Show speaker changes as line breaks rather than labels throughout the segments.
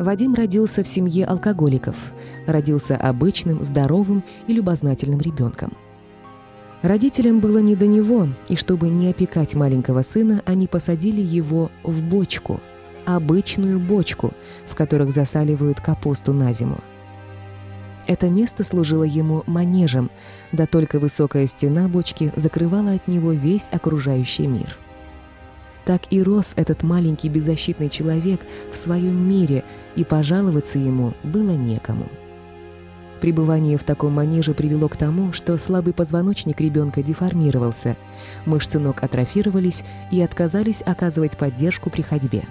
Вадим родился в семье алкоголиков, родился обычным, здоровым и любознательным ребенком. Родителям было не до него, и чтобы не опекать маленького сына, они посадили его в бочку, обычную бочку, в которых засаливают капусту на зиму. Это место служило ему манежем, да только высокая стена бочки закрывала от него весь окружающий мир. Так и рос этот маленький беззащитный человек в своем мире, и пожаловаться ему было некому. Пребывание в таком манеже привело к тому, что слабый позвоночник ребенка деформировался, мышцы ног атрофировались и отказались оказывать поддержку при ходьбе.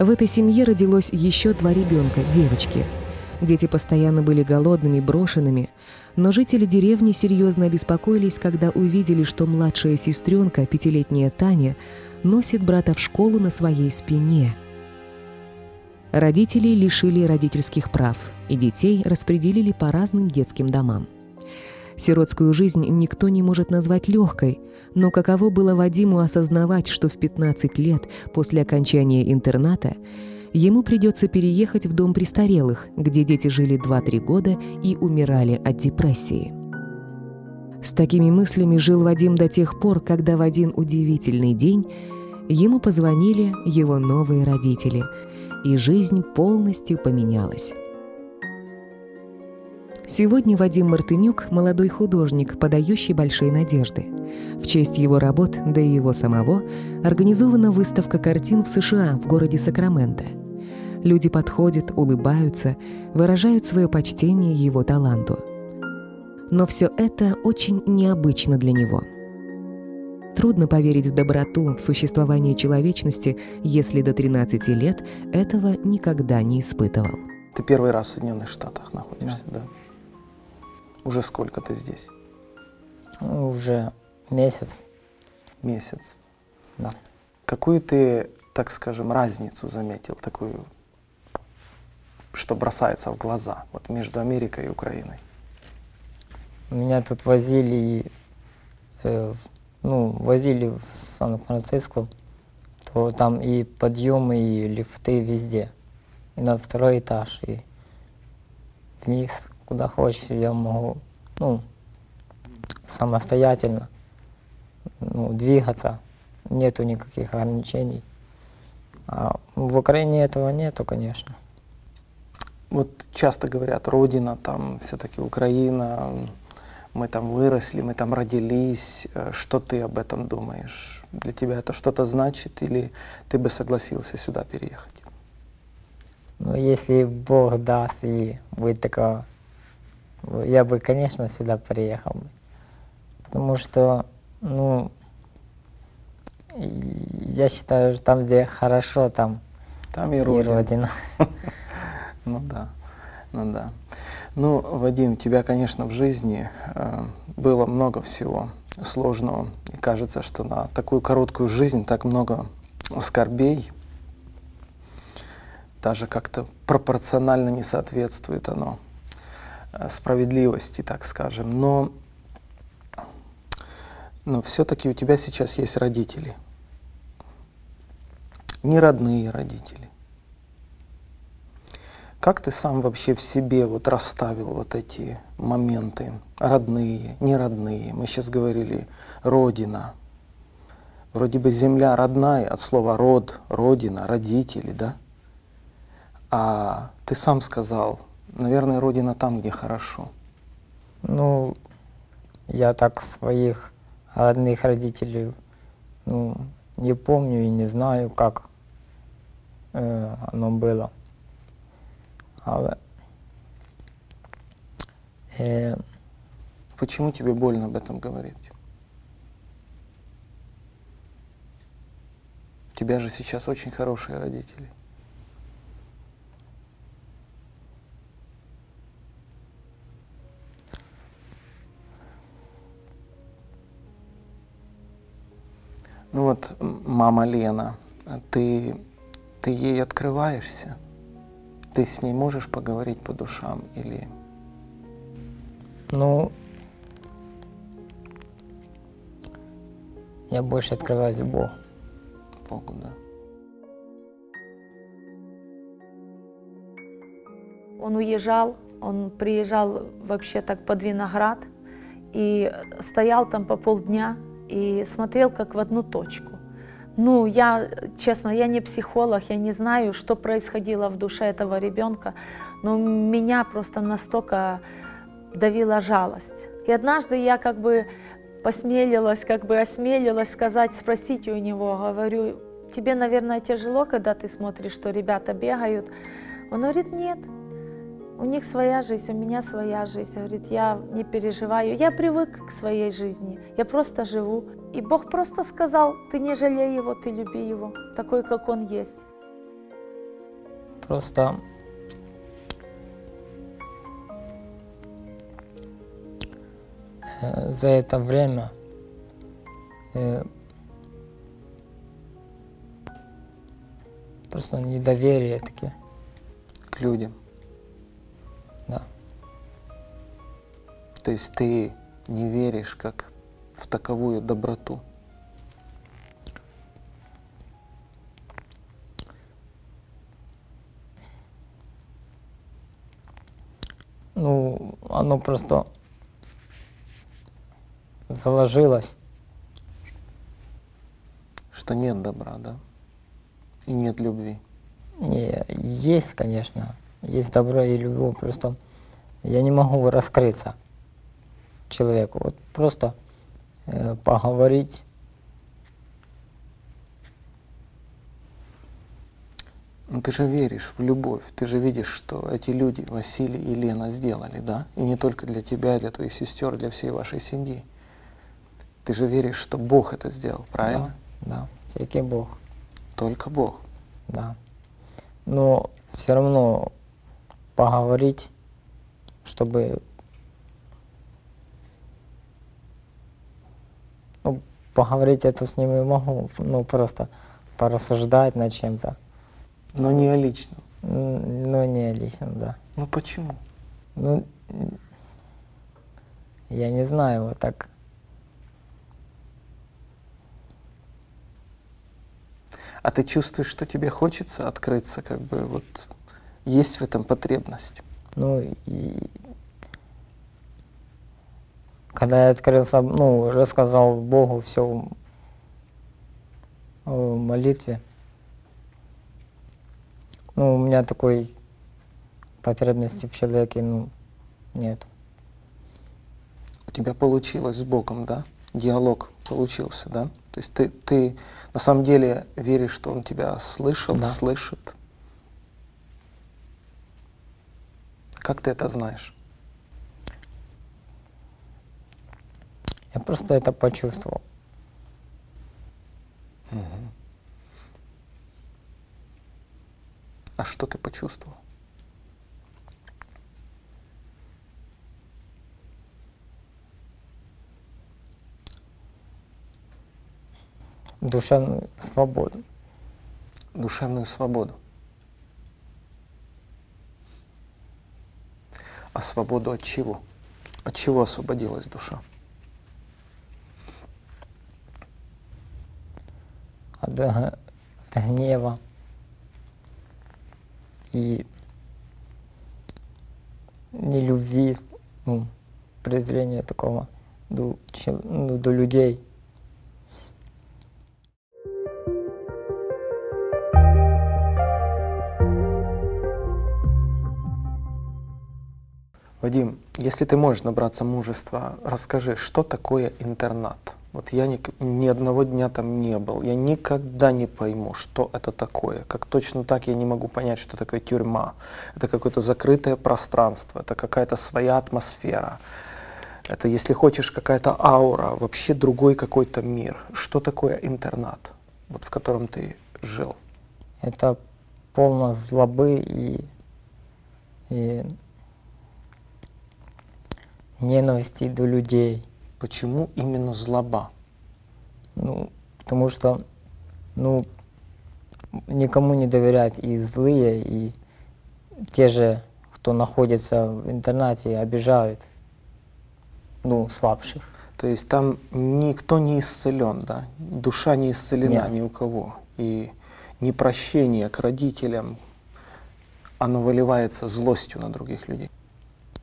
В этой семье родилось еще два ребенка, девочки. Дети постоянно были голодными, брошенными, но жители деревни серьезно обеспокоились, когда увидели, что младшая сестренка, пятилетняя Таня, носит брата в школу на своей спине. Родителей лишили родительских прав, и детей распределили по разным детским домам. Сиротскую жизнь никто не может назвать легкой, но каково было Вадиму осознавать, что в 15 лет после окончания интерната ему придется переехать в дом престарелых, где дети жили 2-3 года и умирали от депрессии. С такими мыслями жил Вадим до тех пор, когда в один удивительный день ему позвонили его новые родители, и жизнь полностью поменялась. Сегодня Вадим Мартынюк – молодой художник, подающий большие надежды. В честь его работ, да и его самого, организована выставка картин в США в городе Сакраменто – Люди подходят, улыбаются, выражают свое почтение его таланту. Но все это очень необычно для него. Трудно поверить в доброту, в существование человечности, если до 13 лет этого никогда не испытывал.
Ты первый раз в Соединенных Штатах находишься, да? да? Уже сколько ты здесь?
Уже месяц.
Месяц.
Да.
Какую ты, так скажем, разницу заметил, такую что бросается в глаза вот между Америкой и Украиной?
Меня тут возили, э, ну, возили в Сан-Франциско, то там и подъемы, и лифты везде. И на второй этаж, и вниз, куда хочешь, я могу, ну, самостоятельно ну, двигаться. Нету никаких ограничений. А в Украине этого нету, конечно.
Вот часто говорят, родина там все-таки Украина, мы там выросли, мы там родились. Э, что ты об этом думаешь? Для тебя это что-то значит или ты бы согласился сюда переехать?
Ну, если Бог даст и будет такого, я бы, конечно, сюда приехал. Потому что, ну, я считаю, что там, где хорошо, там,
там и родина. И родина. Ну да, ну да. Ну, Вадим, у тебя, конечно, в жизни э, было много всего сложного. И кажется, что на такую короткую жизнь так много скорбей, даже как-то пропорционально не соответствует оно э, справедливости, так скажем. Но, но все-таки у тебя сейчас есть родители. Не родные родители. Как ты сам вообще в себе вот расставил вот эти моменты, родные, неродные? Мы сейчас говорили родина. Вроде бы земля родная, от слова род, родина, родители, да? А ты сам сказал, наверное, родина там, где хорошо.
Ну, я так своих родных родителей ну, не помню и не знаю, как э, оно было. Але
э, Почему тебе больно об этом говорить? У тебя же сейчас очень хорошие родители. Ну вот, мама Лена, ты, ты ей открываешься? Ты с ней можешь поговорить по душам или...
Ну, я больше открываюсь Богу.
Богу, да.
он уезжал, он приезжал вообще так под виноград и стоял там по полдня и смотрел как в одну точку. Ну, я, честно, я не психолог, я не знаю, что происходило в душе этого ребенка, но меня просто настолько давила жалость. И однажды я как бы посмелилась, как бы осмелилась сказать, спросить у него, говорю, тебе, наверное, тяжело, когда ты смотришь, что ребята бегают. Он говорит, нет, у них своя жизнь, у меня своя жизнь. Говорит, я не переживаю, я привык к своей жизни, я просто живу. И Бог просто сказал, ты не жалей его, ты люби его, такой, как он есть.
Просто за это время э, просто недоверие таки.
К людям. То есть ты не веришь как в таковую доброту.
Ну, оно просто заложилось.
Что нет добра, да? И нет любви.
Не, есть, конечно, есть добро и любовь, просто я не могу раскрыться человеку. Вот просто э, поговорить.
Ну ты же веришь в любовь, ты же видишь, что эти люди, Василий и Лена, сделали, да? И не только для тебя, для твоих сестер, для всей вашей семьи. Ты же веришь, что Бог это сделал, правильно?
Да, тільки Бог,
Только Бог.
да. Но все равно поговорить, чтобы ну, поговорить это с ними могу, ну просто порассуждать над чем-то,
Но не о личном.
М, но не лично, да.
Ну почему?
Ну, я не знаю, вот так.
А ты чувствуешь, что тебе хочется открыться, как бы вот есть в этом потребность.
Ну, и когда я открылся, ну, рассказал Богу все в молитве, ну, у меня такой потребности в человеке, ну, нет.
У тебя получилось с Богом, да? Диалог получился, да? То есть ты, ты на самом деле веришь, что Он тебя слышал,
Да.
слышит. Как ты это знаешь?
Я просто это почувствовал.
А что ты почувствовал?
Душевную свободу.
Душевную свободу. А свободу от чего? От чего освободилась душа?
Г- от гнева и нелюбви, ну, презрения такого до, ну, до людей.
Вадим, если ты можешь набраться мужества, расскажи, что такое интернат? Вот я ни, ни одного дня там не был, я никогда не пойму, что это такое. Как точно так я не могу понять, что такое тюрьма. Это какое-то закрытое пространство, это какая-то своя атмосфера. Это, если хочешь, какая-то аура, вообще другой какой-то мир. Что такое интернат, вот в котором ты жил?
Это полно злобы и, и ненависти до людей.
Почему именно злоба?
Ну, потому что, ну, никому не доверять и злые, и те же, кто находится в интернате, обижают, ну, слабших.
То есть там никто не исцелен, да? Душа не исцелена
Нет.
ни у кого. И ни прощение к родителям, оно выливается злостью на других людей.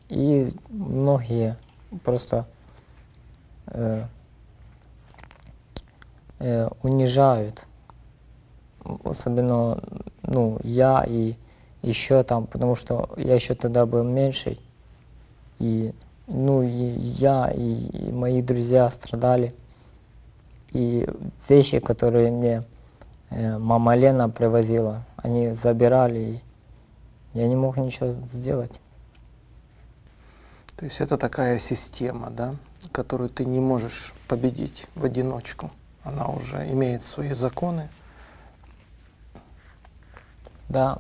И многие просто э, унижают. Особенно ну, я и еще там, потому что я еще тогда был меньший. И ну и я, и, и мои друзья страдали. И вещи, которые мне э, мама Лена привозила, они забирали, и я не мог ничего сделать.
То есть это такая система, да, которую ты не можешь победить в одиночку. Она уже имеет свои законы.
Да,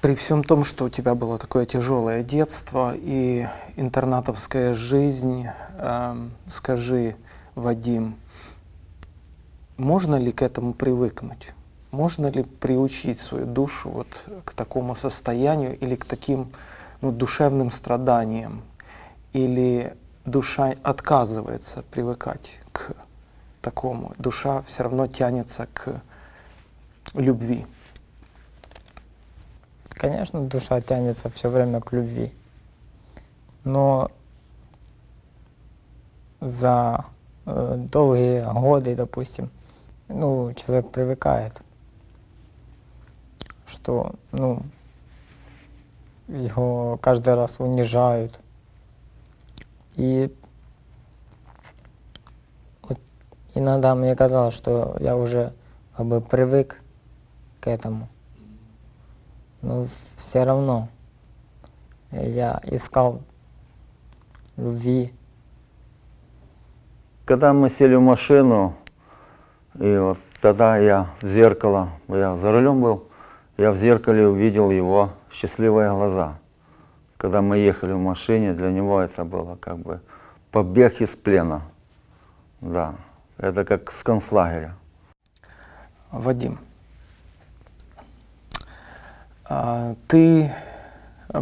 При всем том, что у тебя было такое тяжелое детство и интернатовская жизнь, эм, скажи, Вадим, можно ли к этому привыкнуть? Можно ли приучить свою душу вот к такому состоянию или к таким ну, душевным страданиям? Или душа отказывается привыкать к такому? Душа все равно тянется к любви.
Конечно, душа тянется все время к любви. Но за э, долгие годы, допустим, ну, человек привыкает, что, ну, его каждый раз унижают. И вот иногда мне казалось, что я уже как бы привык к этому. Но все равно я искал любви.
Когда мы сели в машину, и вот тогда я в зеркало, я за рулем был, я в зеркале увидел его счастливые глаза. Когда мы ехали в машине, для него это было как бы побег из плена. Да, это как с концлагеря.
Вадим, а, ты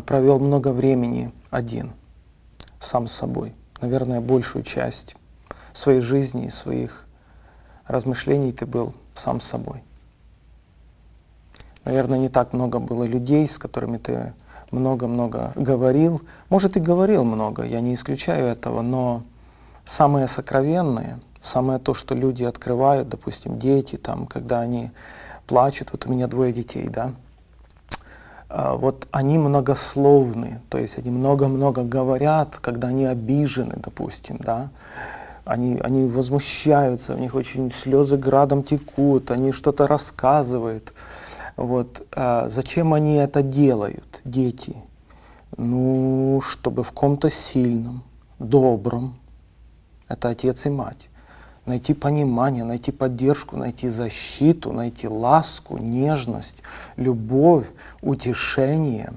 провел много времени один, сам с собой. Наверное, большую часть своей жизни и своих размышлений ты был сам с собой. Наверное, не так много было людей, с которыми ты много-много говорил. Может, и говорил много, я не исключаю этого, но самое сокровенное, самое то, что люди открывают, допустим, дети, там, когда они плачут, вот у меня двое детей, да, а, вот они многословны, то есть они много-много говорят, когда они обижены, допустим, да, они, они возмущаются, у них очень слезы градом текут, они что-то рассказывают. Вот. А зачем они это делают, дети? Ну, чтобы в ком-то сильном, добром, это отец и мать, найти понимание, найти поддержку, найти защиту, найти ласку, нежность, любовь, утешение.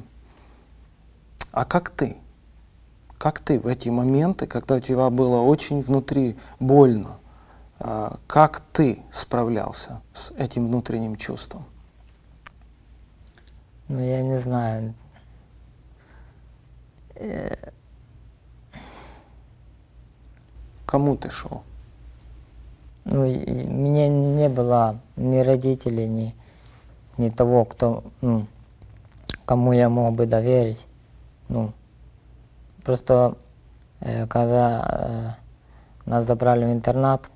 А как ты? Как ты в эти моменты, когда у тебя было очень внутри больно, а, как ты справлялся с этим внутренним чувством?
Ну, я не знаю. Э,
Кому ты шел?
Ну, мне не было ни родителей, ни, ни того, кто, ну, кому я мог бы доверить. Ну, просто э, когда э, нас забрали в интернат,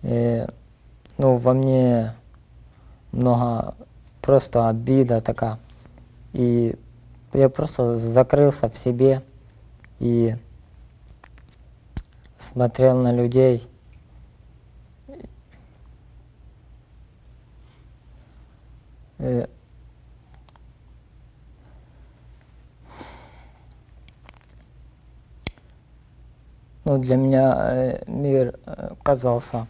ну, во мне много просто обида такая. И я просто закрылся в себе и смотрел на людей. Э, Ну, для меня э, мир э, казался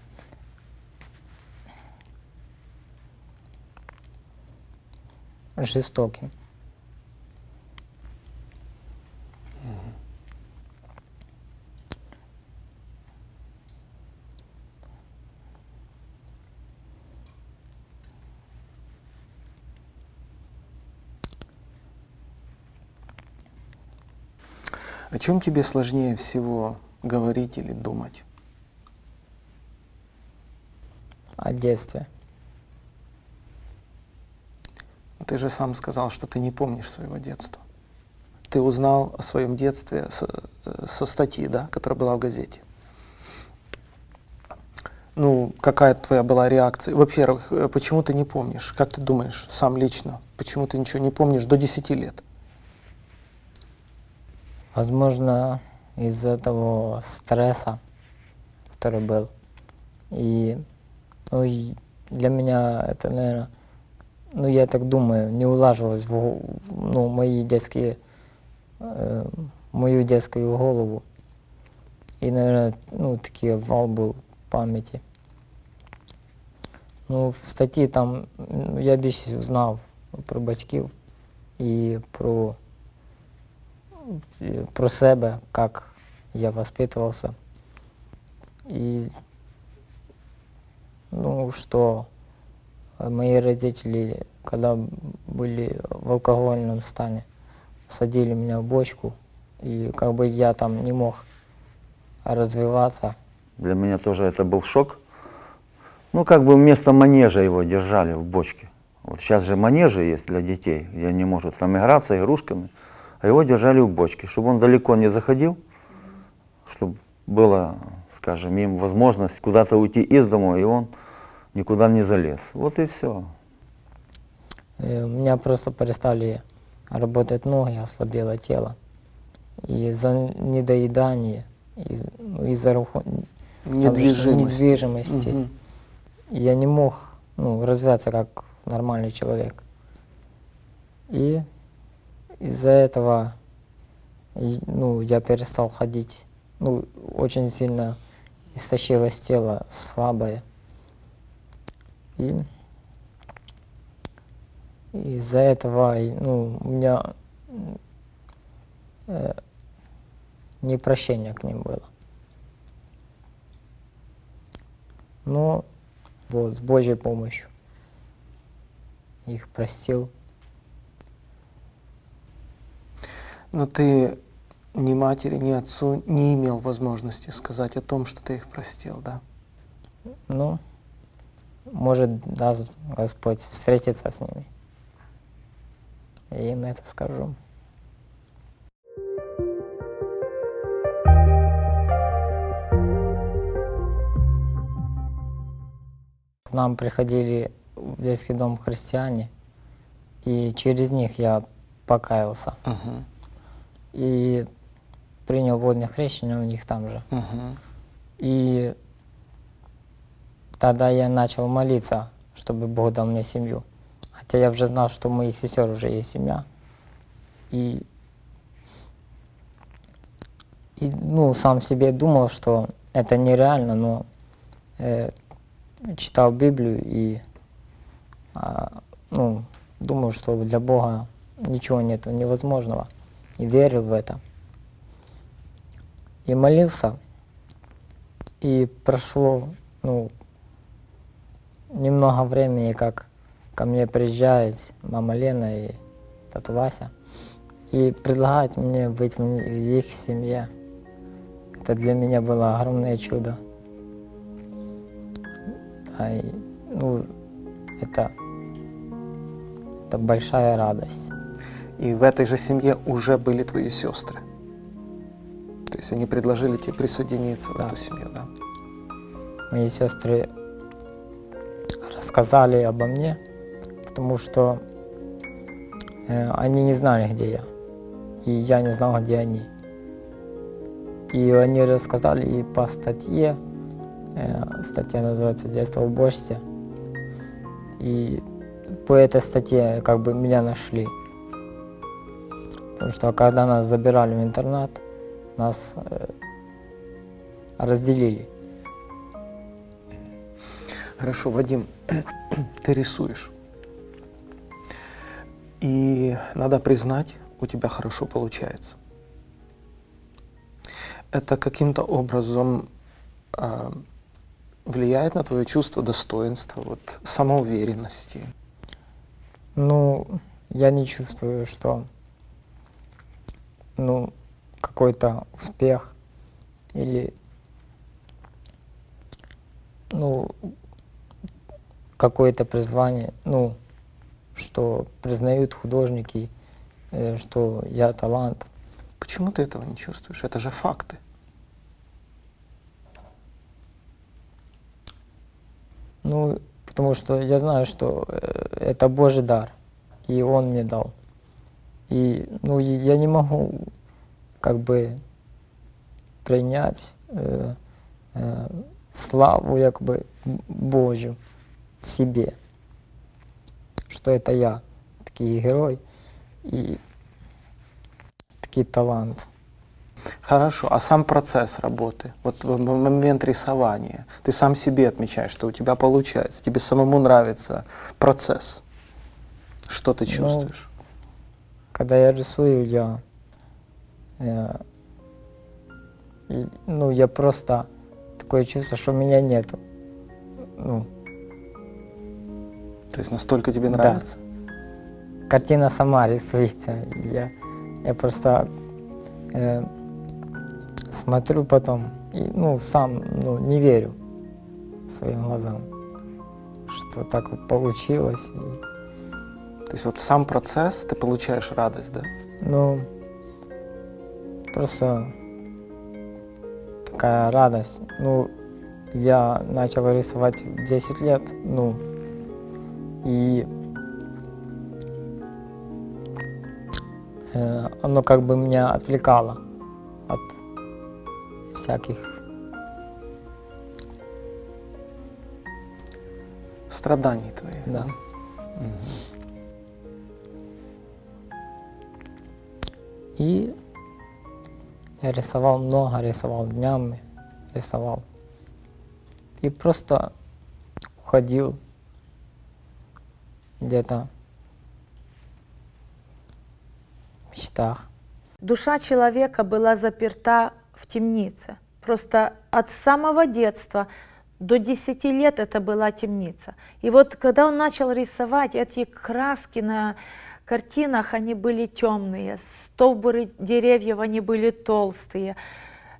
жестоким.
О чем тебе сложнее всего говорить или думать?
о детстве.
Ты же сам сказал, что ты не помнишь своего детства. Ты узнал о своем детстве со, э, со статьи, да, которая была в газете. Ну, какая твоя была реакция? Во-первых, э, почему ты не помнишь? Как ты думаешь, сам лично, почему ты ничего не помнишь до 10 лет?
Возможно, из-за того стресса, который был. И, ну, для меня это, наверное, ну, я так думаю, не улаживалось в го- ну, мои детские, э, мою детскую голову. И, наверное, ну, такий вал был пам'яті. Ну, в статті там м, я більше знав про батьків і про, і про себе, як я воспитывался. И, ну, что э, мои родители, когда были в алкогольном стане, садили меня в бочку, и как бы я там не мог развиваться.
Для меня тоже это был шок. Ну, как бы вместо манежа его держали в бочке. Вот сейчас же манежи есть для детей, где они могут там играться игрушками, а его держали в бочке, чтобы он далеко не заходил, чтобы была, скажем, им возможность куда-то уйти из дома, и он никуда не залез. Вот и все.
У меня просто перестали работать ноги, ослабело тело. И из-за недоедания, из, ну, руху- же
Недвижимость.
недвижимости
Мгм.
я не мог ну, развиваться как нормальный человек. И из-за этого и- ну, я перестал ходить. Ну, очень сильно истощилось тело, слабое. И из-за этого ну, у меня э, непрощение к ним было. Но вот, с Божьей помощью их простил.
Но ты ни матери, ни отцу не имел возможности сказать о том, что ты их простил, да?
Ну, может, даст Господь встретиться с ними. Я им это скажу. К нам приходили в детский дом христиане, и через них я покаялся.
Мгм.
И принял водное крещение у них там же.
Мгм.
И тогда я начал молиться, чтобы Бог дал мне семью. Хотя я уже знал, что у моих сестер уже есть семья. И, и ну, сам себе думал, что это нереально, но э, читал Библию и а, ну, думал, что для Бога ничего нет невозможного. И верил в это. И молился. И прошло, ну, немного времени, как ко мне приезжает мама Лена и тат Вася, и предлагают мне быть в в их семье. Это для меня было огромное чудо. Да, и, ну, это, это большая радость.
И в этой же семье уже были твои сестры. То есть они предложили тебе присоединиться в
Да.
эту семью, да?
мои сестры рассказали обо мне, потому что э, они не знали, где я, и я не знал, где они. И они рассказали и по статье, э, статья называется «Детство в бочке», и по этой статье как бы меня нашли. Потому что когда нас забирали в интернат, нас э, разделили.
Хорошо, Вадим, ты рисуешь. И надо признать, у тебя хорошо получается. Это каким-то образом а, влияет на твое чувство достоинства, вот, самоуверенности.
Ну, я не чувствую, что ну, какой-то успех или ну, какое-то призвание, ну, что признают художники, э, что я талант.
Почему ты этого не чувствуешь? Это же факты.
Ну, потому что я знаю, что э, это Божий дар, и Он мне дал. И ну, я не могу как бы принять э, э, славу якби Божу в себе, що это я, такий герой і такий талант.
Хорошо, а сам процесс работы, вот в момент рисования, ты сам себе отмечаешь, что у тебя получается, тебе самому нравится процесс. Что ты
Ну,
чувствуешь?
Когда я рисую, я, э, и, ну, я просто такое чувство, что меня нету. Ну,
То есть настолько тебе
да.
нравится?
картина сама рисуется. Я, я просто э, смотрю потом и ну, сам ну, не верю своим глазам, что так вот получилось. И,
То есть вот сам процесс, ты получаешь радость, да?
ну, просто такая радость. Ну, я начал рисовать в 10 лет, ну, и э, оно как бы меня отвлекало от всяких,
Страданий твоих,
Да.
Мгм.
и я рисовал много, рисовал днями, рисовал. И просто уходил где-то в мечтах.
Душа человека была заперта в темнице. Просто от самого детства до 10 лет это была темница. И вот когда он начал рисовать, эти краски на картинах, они были темные, столбуры деревьев, они были толстые.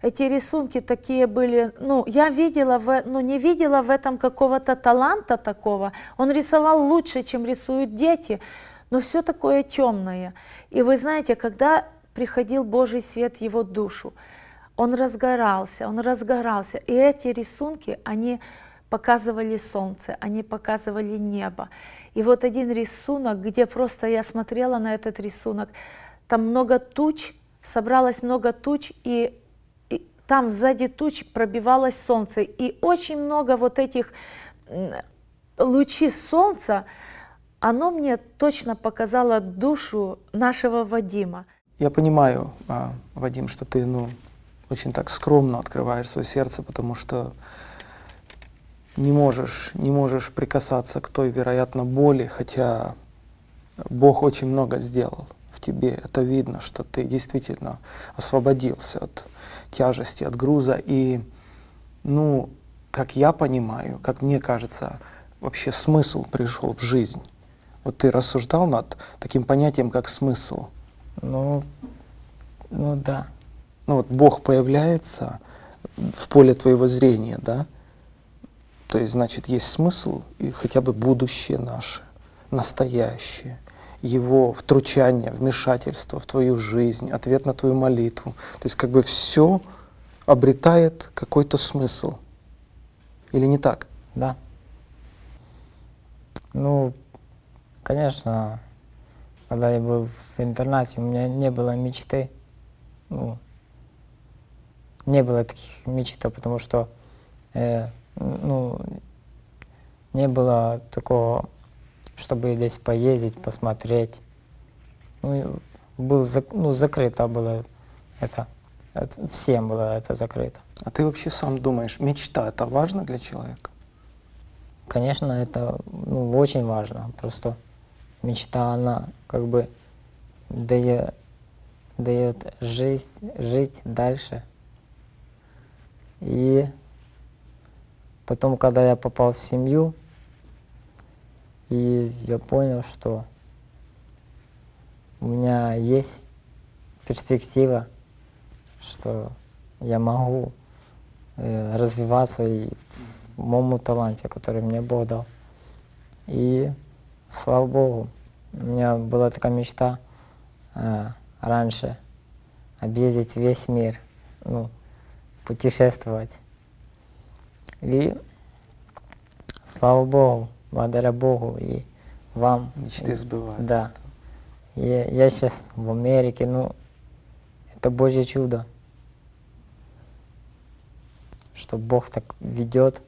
Эти рисунки такие были, ну, я видела, в, ну, не видела в этом какого-то таланта такого. Он рисовал лучше, чем рисуют дети, но все такое темное. И вы знаете, когда приходил Божий свет в его душу, он разгорался, он разгорался. И эти рисунки, они показывали солнце, они показывали небо. И вот один рисунок, где просто я смотрела на этот рисунок, там много туч, собралось много туч, и, там сзади туч пробивалось солнце. И очень много вот этих лучей солнца, оно мне точно показало душу нашего Вадима.
Я понимаю, а, Вадим, что ты, ну, очень так скромно открываешь свое сердце, потому что не можешь, не можешь прикасаться к той, вероятно, боли, хотя Бог очень много сделал в тебе. Это видно, что ты действительно освободился от тяжести, от груза. И, ну, как я понимаю, как мне кажется, вообще смысл пришел в жизнь. Вот ты рассуждал над таким понятием, как смысл.
Ну, ну да.
ну вот Бог появляется в поле твоего зрения, да, то есть, значит, есть смысл и хотя бы будущее наше, настоящее, его втручание, вмешательство в твою жизнь, ответ на твою молитву. То есть, как бы все обретает какой-то смысл. Или не так?
Да. Ну, конечно, когда я был в интернате, у меня не было мечты. Ну, не было таких мечт, потому что э, ну, не было такого, чтобы здесь поездить, посмотреть. Ну, был ну, закрыто было. Это- Всем было это закрыто.
А ты вообще сам думаешь, мечта это важно для человека?
Конечно, это ну, очень важно. Просто мечта, она как бы дает, дает жизнь, жить дальше. И потом, когда я попал в семью, и я понял, что у меня есть перспектива, что я могу э, развиваться и в моему таланте, который мне Бог дал. И слава Богу, У меня была такая мечта э, раньше объездить весь мир, ну, путешествовать. И слава Богу, благодаря Богу и вам.
Мечты сбываются.
Да. Я, я сейчас в Америке, ну, это Божье чудо, что Бог так ведет,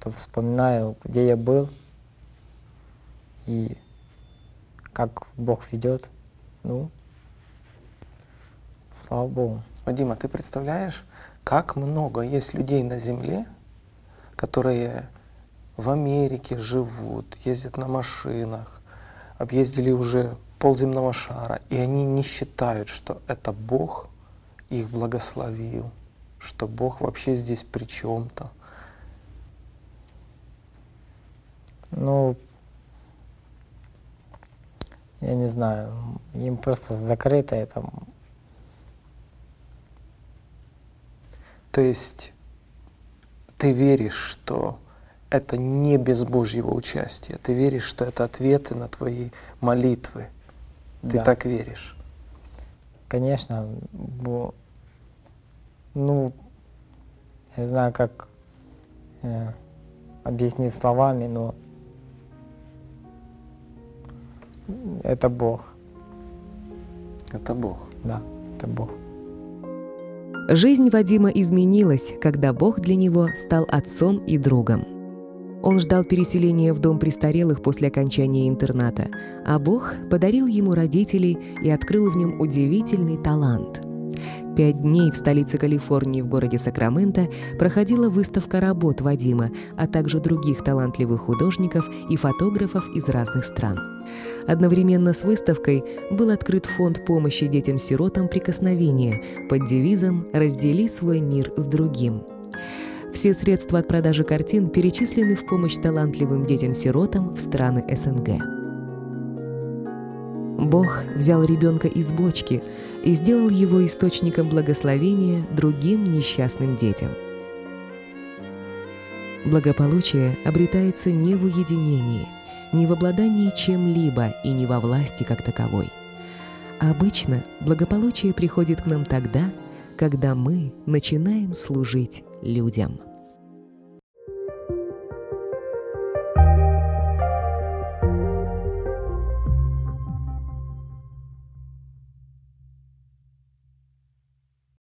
то вспоминаю, где я был и как Бог ведет. Ну, слава Богу.
Вадима, ты представляешь, как много есть людей на Земле, которые в Америке живут, ездят на машинах, объездили уже полземного шара, и они не считают, что это Бог их благословил, что Бог вообще здесь при чем-то.
Ну, я не знаю, им просто закрыто это.
То есть ты веришь, что это не без Божьего участия. Ты веришь, что это ответы на твои молитвы. Ты
Да.
так веришь.
Конечно, бо- ну, я не знаю, как э, объяснить словами, но это Бог,
Это Бог.
да, это Бог.
Жизнь Вадима изменилась, когда Бог для него стал отцом и другом. Он ждал переселения в дом престарелых после окончания интерната, а Бог подарил ему родителей и открыл в нем удивительный талант. Пять дней в столице Калифорнии в городе Сакраменто проходила выставка работ Вадима, а также других талантливых художников и фотографов из разных стран. Одновременно с выставкой был открыт фонд помощи детям-сиротам «Прикосновение» под девизом «Раздели свой мир с другим». Все средства от продажи картин перечислены в помощь талантливым детям-сиротам в страны СНГ. Бог взял ребенка из бочки и сделал его источником благословения другим несчастным детям. Благополучие обретается не в уединении, не в обладании чем-либо и не во власти как таковой. Обычно благополучие приходит к нам тогда, когда мы начинаем служить людям.